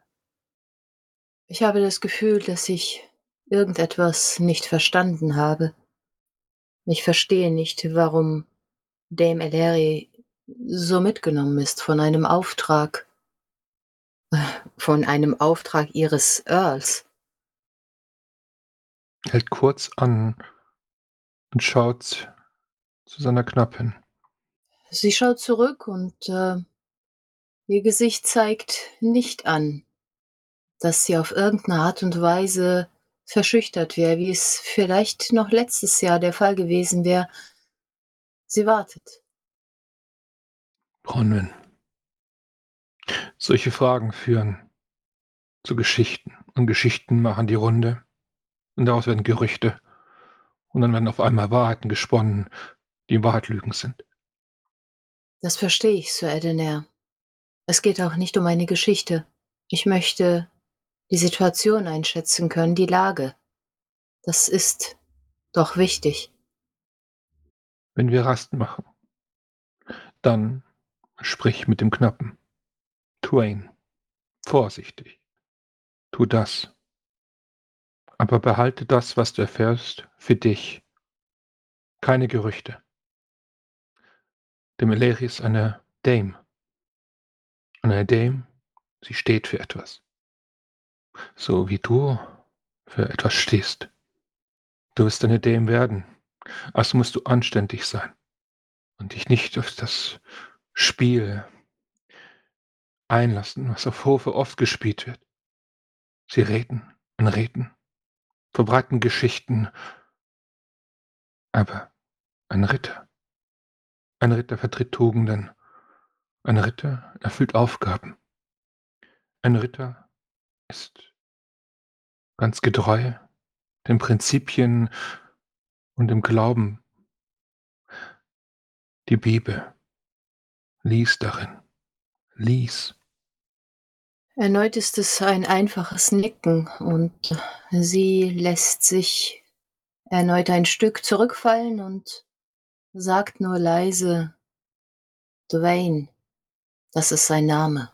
E: Ich habe das Gefühl, dass ich irgendetwas nicht verstanden habe. Ich verstehe nicht, warum Dame Eleri so mitgenommen ist von einem Auftrag, von einem Auftrag ihres Earls.
B: Hält kurz an und schaut zu seiner Knappin.
E: Sie schaut zurück und äh, ihr Gesicht zeigt nicht an, dass sie auf irgendeine Art und Weise verschüchtert wäre, wie es vielleicht noch letztes Jahr der Fall gewesen wäre. Sie wartet.
B: Bronwyn. Solche Fragen führen zu Geschichten und Geschichten machen die Runde und daraus werden Gerüchte und dann werden auf einmal Wahrheiten gesponnen, die in Wahrheit Lügen sind.
E: Das verstehe ich, Sir Edener. Es geht auch nicht um eine Geschichte. Ich möchte die Situation einschätzen können, die Lage. Das ist doch wichtig.
B: Wenn wir Rast machen, dann sprich mit dem Knappen. Twain, vorsichtig. Tu das. Aber behalte das, was du erfährst, für dich. Keine Gerüchte. Der Meleri ist eine Dame. Und eine Dame, sie steht für etwas. So wie du für etwas stehst. Du wirst eine Dame werden. Also musst du anständig sein und dich nicht auf das Spiel einlassen, was auf Hofe oft gespielt wird. Sie reden und reden, verbreiten Geschichten, aber ein Ritter, ein Ritter vertritt Tugenden, ein Ritter erfüllt Aufgaben, ein Ritter ist ganz getreu den Prinzipien und dem Glauben. Die Bibel lies darin, lies.
E: Erneut ist es ein einfaches Nicken und sie lässt sich erneut ein Stück zurückfallen und sagt nur leise, Dwayne, das ist sein Name.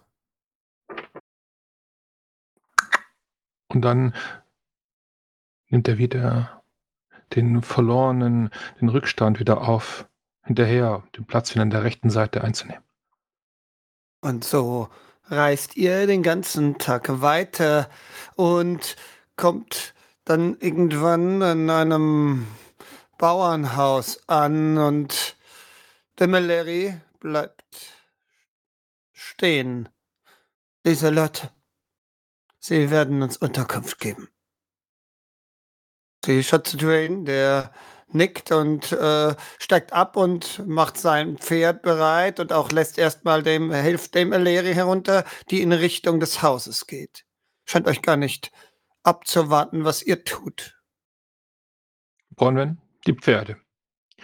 B: Und dann nimmt er wieder den verlorenen, den Rückstand wieder auf, hinterher, den Platz wieder an der rechten Seite einzunehmen.
A: Und so reist ihr den ganzen Tag weiter und kommt dann irgendwann an einem Bauernhaus an und der Meleri bleibt stehen. Diese Leute, sie werden uns Unterkunft geben. Sie schaut zu Dwayne, der nickt und äh, steigt ab und macht sein Pferd bereit und auch lässt erstmal dem, hilft dem Eleri herunter, die in Richtung des Hauses geht. Scheint euch gar nicht abzuwarten, was ihr tut.
B: Bronwyn, die Pferde.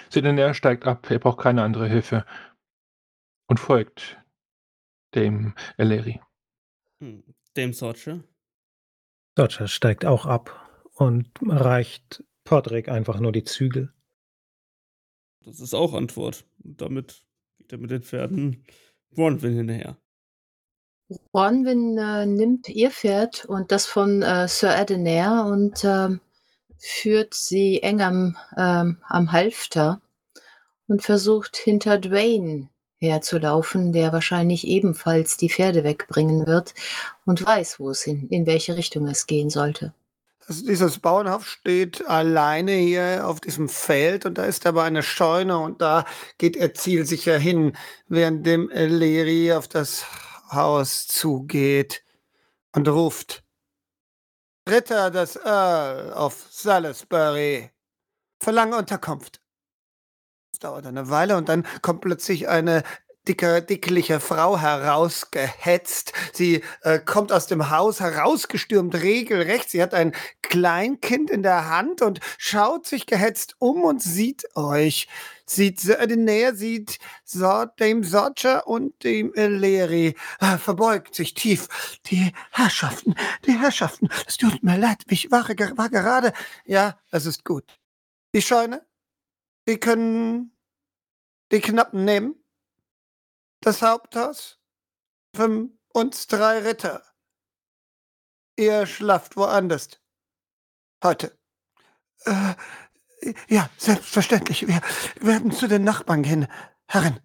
B: Sidener steigt ab, er braucht keine andere Hilfe und folgt dem Eleri.
C: Dem Sorge.
D: Dodger steigt auch ab und reicht Podrick einfach nur die Zügel.
C: Das ist auch Antwort. Und damit geht er mit den Pferden Bronwyn hinterher.
E: Bronwyn äh, nimmt ihr Pferd und das von äh, Sir Edener und ähm, führt sie eng am, ähm, am Halfter und versucht hinter Dwayne herzulaufen, der wahrscheinlich ebenfalls die Pferde wegbringen wird und weiß, wo es in, in welche Richtung es gehen sollte.
A: Also dieses Bauernhaus steht alleine hier auf diesem Feld und da ist aber eine Scheune und da geht er zielsicher hin, während dem Leri auf das Haus zugeht und ruft. Ritter des Earl of Salisbury, verlange Unterkunft. Es dauert eine Weile und dann kommt plötzlich eine dicke, dickliche Frau herausgehetzt. Sie äh, kommt aus dem Haus herausgestürmt, regelrecht. Sie hat ein Kleinkind in der Hand und schaut sich gehetzt um und sieht euch. Sieht äh, näher, sieht so, dem Sodger und dem Leri, äh, verbeugt sich tief. Die Herrschaften, die Herrschaften, es tut mir leid, ich war, war gerade. Ja, es ist gut. Die Scheune, die können die Knappen nehmen das Haupthaus, für uns drei Ritter. Ihr schlaft woanders. Heute. Äh, ja, selbstverständlich. Wir werden zu den Nachbarn gehen, Herrin.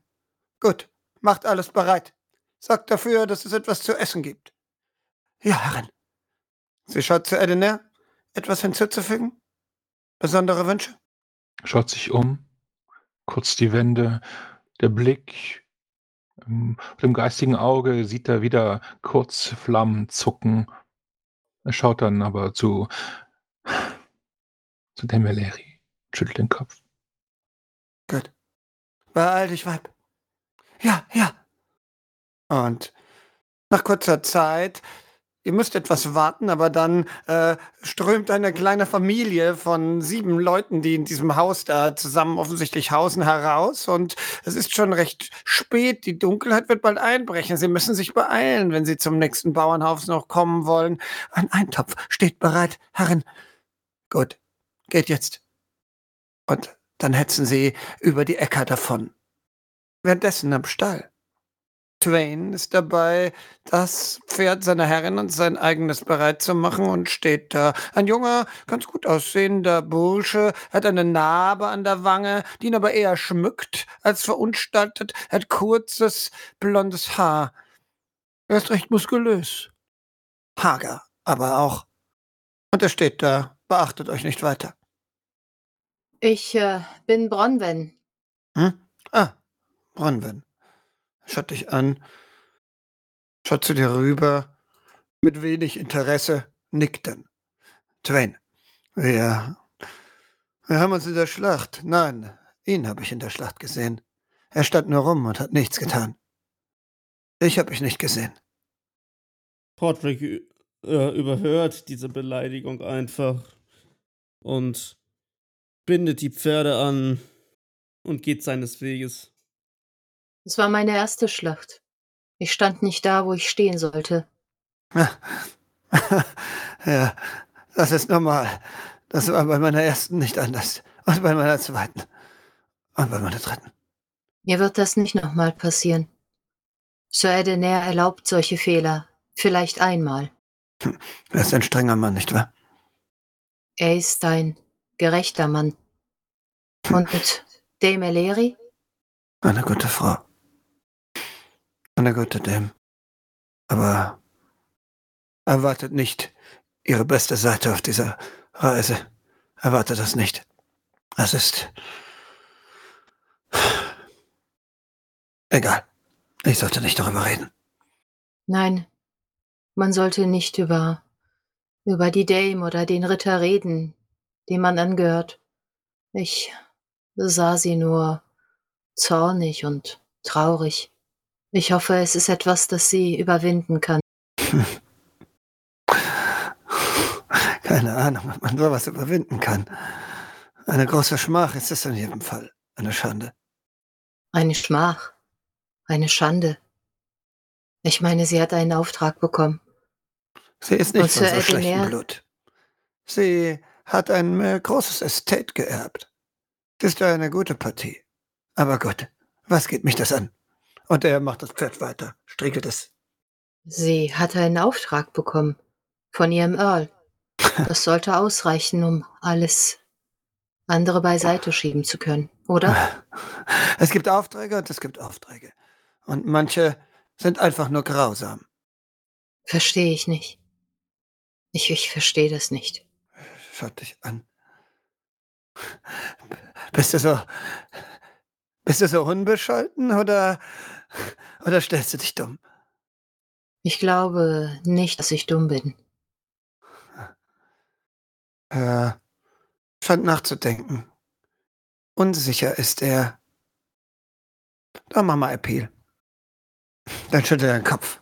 A: Gut, macht alles bereit. Sagt dafür, dass es etwas zu essen gibt. Ja, Herrin. Sie schaut zu Edener. Etwas hinzuzufügen? Besondere Wünsche?
B: Schaut sich um, kurz die Wände, der Blick ähm, Mit dem geistigen Auge sieht er wieder kurz Flammen zucken. Er schaut dann aber zu zu Demeleri, schüttelt den Kopf.
A: Gut. Beeil dich, Weib. Ja, ja. Und nach kurzer Zeit Ihr müsst etwas warten, aber dann äh, strömt eine kleine Familie von sieben Leuten, die in diesem Haus da zusammen offensichtlich hausen, heraus. Und es ist schon recht spät. Die Dunkelheit wird bald einbrechen. Sie müssen sich beeilen, wenn Sie zum nächsten Bauernhaus noch kommen wollen. Ein Eintopf steht bereit, Herrin. Gut, geht jetzt. Und dann hetzen sie über die Äcker davon. Währenddessen am Stall Twain ist dabei, das Pferd seiner Herrin und sein eigenes bereit zu machen und steht da. Ein junger, ganz gut aussehender Bursche, hat eine Narbe an der Wange, die ihn aber eher schmückt als verunstaltet, hat kurzes, blondes Haar. Er ist recht muskulös. Hager, aber auch. Und er steht da, beachtet euch nicht weiter.
E: Ich äh, bin Bronwen.
A: Hm? Ah, Bronwen schaut dich an, schaut zu dir rüber, mit wenig Interesse, nickt dann. Twain, wir, wir haben uns in der Schlacht, nein, ihn habe ich in der Schlacht gesehen. Er stand nur rum und hat nichts getan. Ich habe ich nicht gesehen.
C: Podrick äh, überhört diese Beleidigung einfach und bindet die Pferde an und geht seines Weges.
E: Es war meine erste Schlacht. Ich stand nicht da, wo ich stehen sollte.
A: ja, das ist normal. Das war bei meiner ersten nicht anders. Und bei meiner zweiten. Und bei meiner dritten.
E: Mir wird das nicht nochmal passieren. Sir Edener erlaubt solche Fehler. Vielleicht einmal.
A: Hm, er ist ein strenger Mann, nicht wahr?
E: Er ist ein gerechter Mann. Und Dame Eleri?
A: Eine gute Frau. Eine gute Dame. Aber erwartet nicht ihre beste Seite auf dieser Reise. Erwartet das nicht. Es ist. Egal. Ich sollte nicht darüber reden.
E: Nein, man sollte nicht über, über die Dame oder den Ritter reden, dem man angehört. Ich sah sie nur zornig und traurig. Ich hoffe, es ist etwas, das sie überwinden kann.
A: Keine Ahnung, ob man sowas überwinden kann. Eine große Schmach ist es in jedem Fall. Eine Schande.
E: Eine Schmach. Eine Schande. Ich meine, sie hat einen Auftrag bekommen.
A: Sie ist nicht von so schlechtem Blut. Sie hat ein äh, großes Estate geerbt. Das ist eine gute Partie. Aber gut, was geht mich das an? Und er macht das Pferd weiter, strickelt es.
E: Sie hatte einen Auftrag bekommen von ihrem Earl. Das sollte ausreichen, um alles andere beiseite schieben zu können, oder?
A: Es gibt Aufträge und es gibt Aufträge. Und manche sind einfach nur grausam.
E: Verstehe ich nicht. Ich, ich verstehe das nicht.
A: Schaut dich an. Bist du so. Bist du so unbescholten oder. oder stellst du dich dumm?
E: Ich glaube nicht, dass ich dumm bin.
A: Er scheint nachzudenken. Unsicher ist er. Dann mach mal Appeal. Dann schüttel deinen Kopf.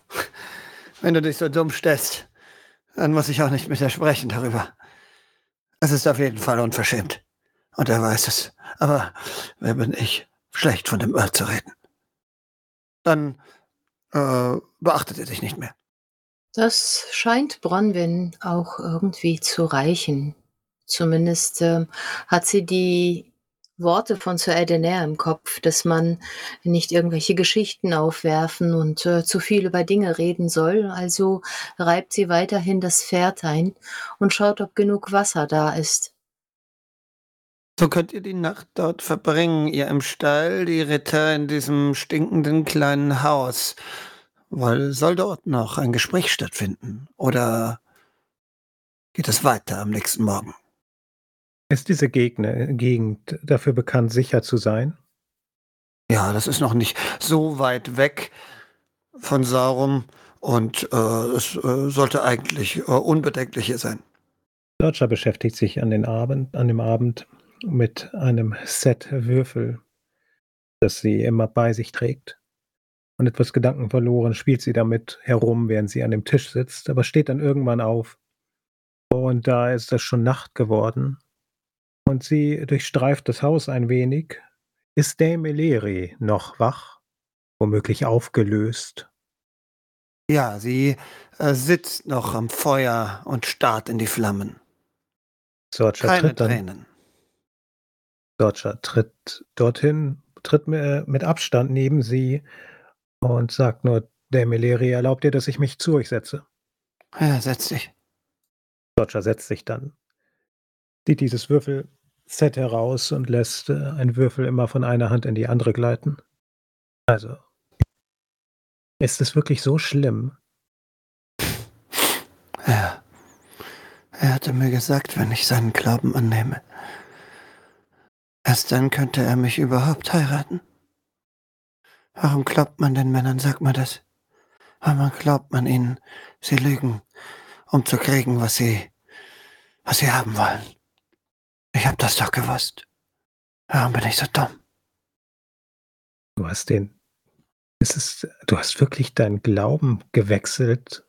A: Wenn du dich so dumm stellst, dann muss ich auch nicht mit dir sprechen darüber. Es ist auf jeden Fall unverschämt. Und er weiß es. Aber wer bin ich, schlecht von dem Earl zu reden? Dann äh, beachtet er dich nicht mehr.
E: Das scheint Bronwyn auch irgendwie zu reichen. Zumindest äh, hat sie die Worte von Sir Edenair im Kopf, dass man nicht irgendwelche Geschichten aufwerfen und äh, zu viel über Dinge reden soll. Also reibt sie weiterhin das Pferd ein und schaut, ob genug Wasser da ist.
A: So könnt ihr die Nacht dort verbringen, ihr im Stall, die Ritter in diesem stinkenden kleinen Haus. Weil soll dort noch ein Gespräch stattfinden? Oder geht es weiter am nächsten Morgen?
D: Ist diese Gegner, Gegend dafür bekannt, sicher zu sein?
A: Ja, das ist noch nicht so weit weg von Saurum und äh, es äh, sollte eigentlich äh, unbedenklich hier sein.
D: Dodger beschäftigt sich an, den Abend, an dem Abend mit einem Set Würfel, das sie immer bei sich trägt. Und etwas gedankenverloren spielt sie damit herum, während sie an dem Tisch sitzt, aber steht dann irgendwann auf. Und da ist es schon Nacht geworden. Und sie durchstreift das Haus ein wenig. Ist Dame Eleri noch wach? Womöglich aufgelöst?
A: Ja, sie äh, sitzt noch am Feuer und starrt in die Flammen.
D: Sorcha
A: Keine
D: tritt dann,
A: Tränen.
D: Sorcha tritt dorthin, tritt mi- mit Abstand neben sie und sagt nur, Dame Eleri, erlaubt ihr, dass ich mich zu euch setze?
A: Ja, setz dich.
D: Sorcha setzt sich dann, zieht dieses Würfelset heraus und lässt äh, einen Würfel immer von einer Hand in die andere gleiten. Also, ist es wirklich so schlimm?
A: Ja. Er hatte mir gesagt, wenn ich seinen Glauben annehme, erst dann könnte er mich überhaupt heiraten. Warum glaubt man den Männern, sag mal das? Warum glaubt man ihnen, sie lügen, um zu kriegen, was sie, was sie haben wollen? Ich hab das doch gewusst. Warum bin ich so dumm?
D: Du hast den. Es ist, du hast wirklich deinen Glauben gewechselt.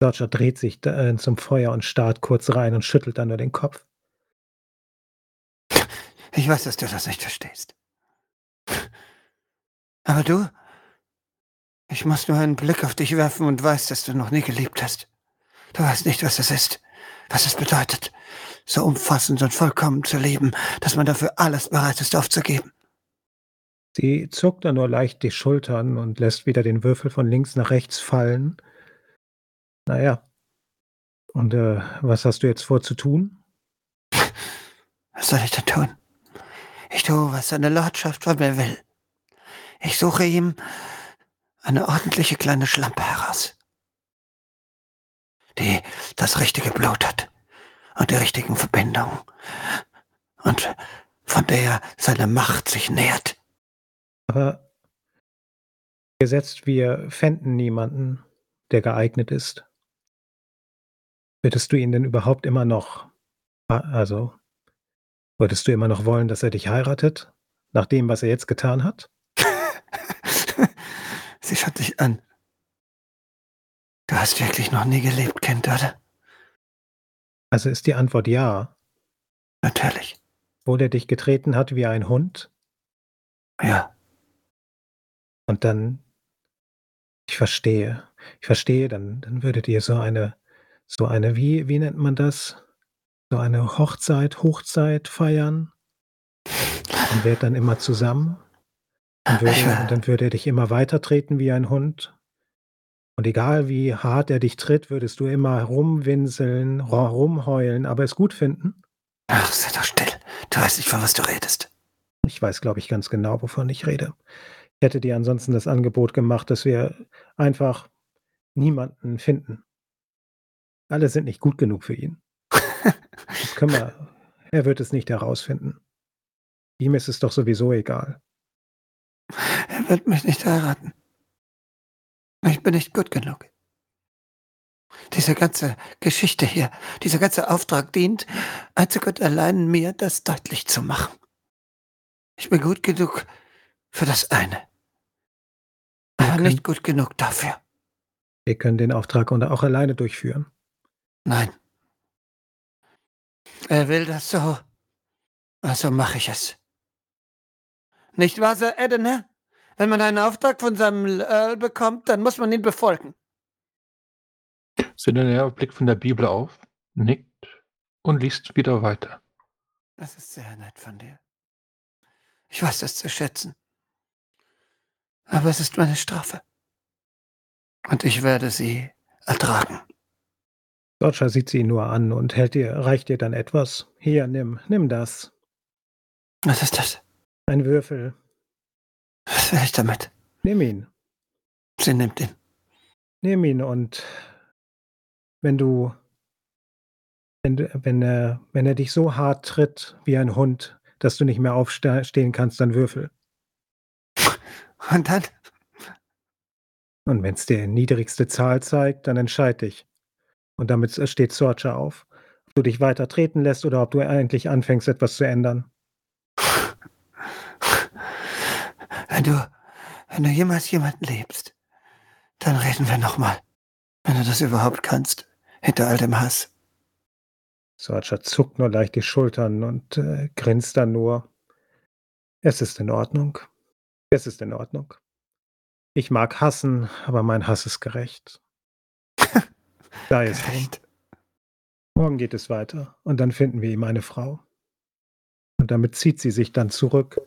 D: Dodger dreht sich äh, zum Feuer und starrt kurz rein und schüttelt dann nur den Kopf.
A: Ich weiß, dass du das nicht verstehst. Aber du, ich muss nur einen Blick auf dich werfen und weiß, dass du noch nie geliebt hast. Du weißt nicht, was es ist, was es bedeutet, so umfassend und vollkommen zu lieben, dass man dafür alles bereit ist aufzugeben.
D: Sie zuckt dann nur leicht die Schultern und lässt wieder den Würfel von links nach rechts fallen. Naja. Und äh, was hast du jetzt vor zu tun?
A: Was soll ich denn tun? Ich tue, was seine Lordschaft von mir will. Ich suche ihm eine ordentliche kleine Schlampe heraus, die das richtige Blut hat und die richtigen Verbindungen und von der seine Macht sich nährt.
D: Aber gesetzt, wir fänden niemanden, der geeignet ist. Würdest du ihn denn überhaupt immer noch, also, würdest du immer noch wollen, dass er dich heiratet, nach dem, was er jetzt getan hat?
A: Sie schaut dich an. Du hast wirklich noch nie gelebt, Kind, oder?
D: Also ist die Antwort ja.
A: Natürlich.
D: Wo der dich getreten hat wie ein Hund
A: Ja.
D: und dann, ich verstehe, ich verstehe, dann, dann würdet ihr so eine, so eine, wie, wie nennt man das? So eine Hochzeit, Hochzeit feiern und wärt dann immer zusammen. Und, würde,
A: Ich will-
D: und dann würde er dich immer weiter treten wie ein Hund. Und egal wie hart er dich tritt, würdest du immer rumwinseln, ru- rumheulen, aber es gut finden.
A: Ach, sei doch still. Du weißt nicht, von was du redest.
D: Ich weiß, glaube ich, ganz genau, wovon ich rede. Ich hätte dir ansonsten das Angebot gemacht, dass wir einfach niemanden finden. Alle sind nicht gut genug für ihn. Das können wir er wird es nicht herausfinden. Ihm ist es doch sowieso egal.
A: Er wird mich nicht heiraten. Ich bin nicht gut genug. Diese ganze Geschichte hier, dieser ganze Auftrag dient einzig und allein mir, das deutlich zu machen. Ich bin gut genug für das eine, aber nicht gut genug dafür.
D: Wir können den Auftrag auch alleine durchführen.
A: Nein. Er will das so, also mache ich es. Nicht wahr, Sir Edener? Wenn man einen Auftrag von seinem Earl bekommt, dann muss man ihn befolgen.
B: Edener blickt von der Bibel auf, nickt und liest wieder weiter.
A: Das ist sehr nett von dir. Ich weiß das zu schätzen. Aber es ist meine Strafe. Und ich werde sie ertragen.
D: Roger sieht sie nur an und hält ihr, reicht ihr dann etwas. Hier, nimm, nimm das.
A: Was ist das?
D: Ein Würfel.
A: Was will ich damit?
D: Nimm ihn.
A: Sie nimmt ihn.
D: Nimm ihn und wenn du, wenn, wenn, er, wenn er dich so hart tritt wie ein Hund, dass du nicht mehr aufstehen kannst, dann würfel.
A: Und dann?
D: Und wenn es dir niedrigste Zahl zeigt, dann entscheid dich. Und damit steht Sorcha auf. Ob du dich weiter treten lässt oder ob du eigentlich anfängst, etwas zu ändern.
A: Wenn du, wenn du jemals jemanden liebst, dann reden wir nochmal. Wenn du das überhaupt kannst, hinter all dem Hass.
D: Sorcha zuckt nur leicht die Schultern und äh, grinst dann nur. Es ist in Ordnung. Es ist in Ordnung. Ich mag hassen, aber mein Hass ist gerecht. Da ist recht. Morgen geht es weiter und dann finden wir ihm eine Frau. Und damit zieht sie sich dann zurück,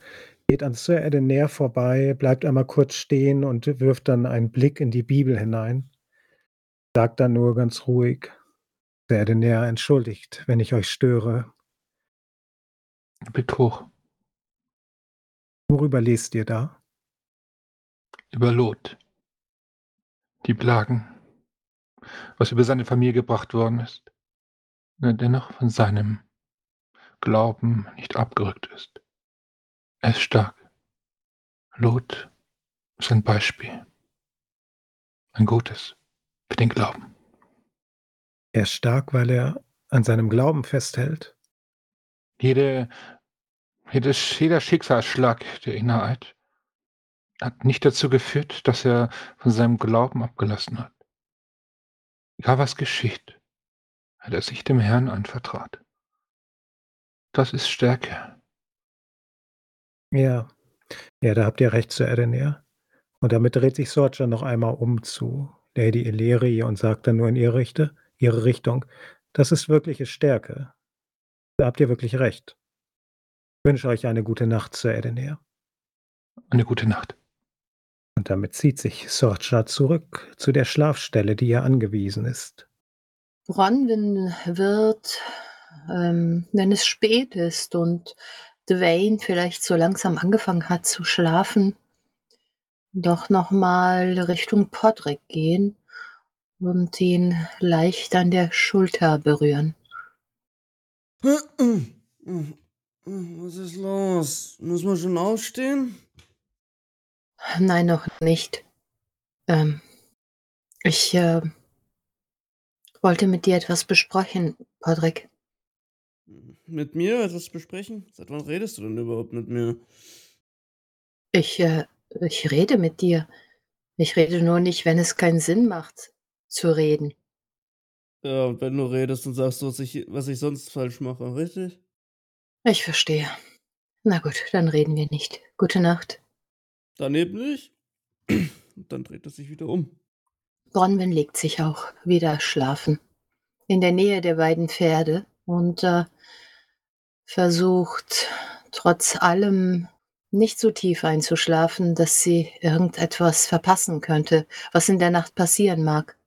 D: geht an Sir Edenair vorbei, bleibt einmal kurz stehen und wirft dann einen Blick in die Bibel hinein. Sagt dann nur ganz ruhig, Sir Edenair, entschuldigt, wenn ich euch störe.
B: Blick hoch.
D: Worüber lest ihr da?
B: Über Lot. Die Plagen was über seine Familie gebracht worden ist, er dennoch von seinem Glauben nicht abgerückt ist. Er ist stark. Lot ist ein Beispiel. Ein gutes für den Glauben.
D: Er ist stark, weil er an seinem Glauben festhält.
B: Jede, jedes, jeder Schicksalsschlag, der ihn ereilt, hat nicht dazu geführt, dass er von seinem Glauben abgelassen hat. Egal was geschieht, hat er sich dem Herrn anvertraut. Das ist Stärke.
D: Ja, ja, da habt ihr recht, Sir Edener. Und damit dreht sich Sorcha noch einmal um zu Lady Illyrie und sagt dann nur in ihre, Richte, ihre Richtung, das ist wirkliche Stärke. Da habt ihr wirklich recht. Ich wünsche euch eine gute Nacht, Sir Edener.
B: Eine gute Nacht.
D: Und damit zieht sich Sorcha zurück zu der Schlafstelle, die ihr angewiesen ist.
E: Bronwyn wird, ähm, wenn es spät ist und Dwayne vielleicht so langsam angefangen hat zu schlafen, doch nochmal Richtung Podrick gehen und ihn leicht an der Schulter berühren.
C: Was ist los? Muss man schon aufstehen?
E: Nein, noch nicht. Ähm, ich äh, wollte mit dir etwas besprechen, Patrick.
C: Mit mir etwas besprechen? Seit wann redest du denn überhaupt mit mir?
E: Ich, äh, ich rede mit dir. Ich rede nur nicht, wenn es keinen Sinn macht, zu reden.
C: Ja, und wenn du redest und sagst, was ich, was ich sonst falsch mache, richtig?
E: Ich verstehe. Na gut, dann reden wir nicht. Gute Nacht.
C: Daneben nicht. Und dann dreht er sich wieder um.
E: Bronwyn legt sich auch wieder schlafen. In der Nähe der beiden Pferde und äh, versucht trotz allem nicht so tief einzuschlafen, dass sie irgendetwas verpassen könnte, was in der Nacht passieren mag.